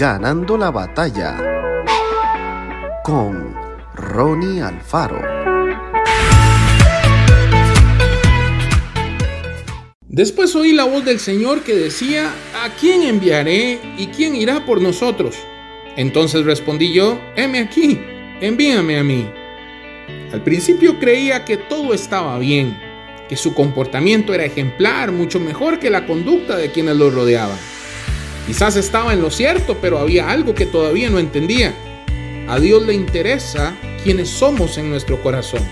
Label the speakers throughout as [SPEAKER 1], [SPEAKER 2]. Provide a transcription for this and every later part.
[SPEAKER 1] Ganando la batalla con Ronnie Alfaro.
[SPEAKER 2] Después oí la voz del Señor que decía, ¿a quién enviaré y quién irá por nosotros? Entonces respondí yo, heme aquí, envíame a mí. Al principio creía que todo estaba bien, que su comportamiento era ejemplar, mucho mejor que la conducta de quienes lo rodeaban. Quizás estaba en lo cierto, pero había algo que todavía no entendía. A Dios le interesa quienes somos en nuestro corazón.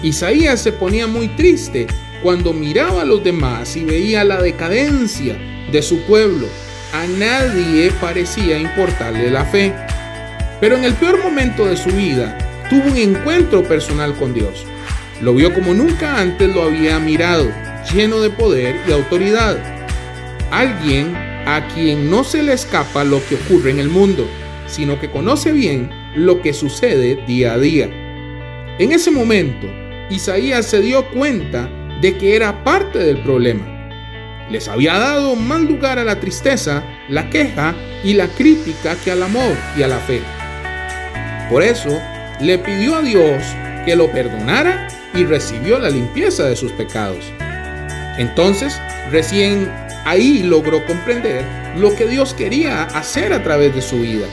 [SPEAKER 2] Isaías se ponía muy triste cuando miraba a los demás y veía la decadencia de su pueblo. A nadie parecía importarle la fe. Pero en el peor momento de su vida, tuvo un encuentro personal con Dios. Lo vio como nunca antes lo había mirado, lleno de poder y autoridad. Alguien a quien no se le escapa lo que ocurre en el mundo, sino que conoce bien lo que sucede día a día. En ese momento, Isaías se dio cuenta de que era parte del problema. Les había dado más lugar a la tristeza, la queja y la crítica que al amor y a la fe. Por eso, le pidió a Dios que lo perdonara y recibió la limpieza de sus pecados. Entonces, recién ahí logró comprender lo que Dios quería hacer a través de su vida.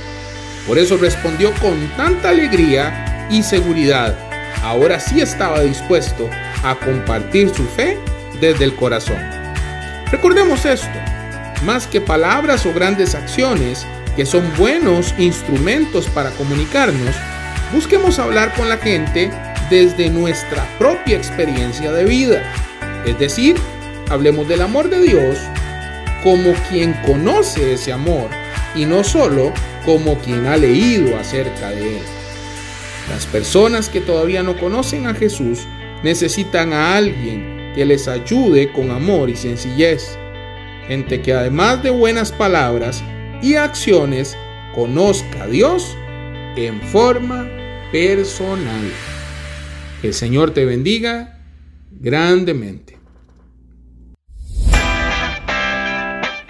[SPEAKER 2] Por eso respondió con tanta alegría y seguridad. Ahora sí estaba dispuesto a compartir su fe desde el corazón. Recordemos esto, más que palabras o grandes acciones, que son buenos instrumentos para comunicarnos, busquemos hablar con la gente desde nuestra propia experiencia de vida. Es decir, hablemos del amor de Dios como quien conoce ese amor y no solo como quien ha leído acerca de él. Las personas que todavía no conocen a Jesús necesitan a alguien que les ayude con amor y sencillez. Gente que además de buenas palabras y acciones conozca a Dios en forma personal. Que el Señor te bendiga grandemente.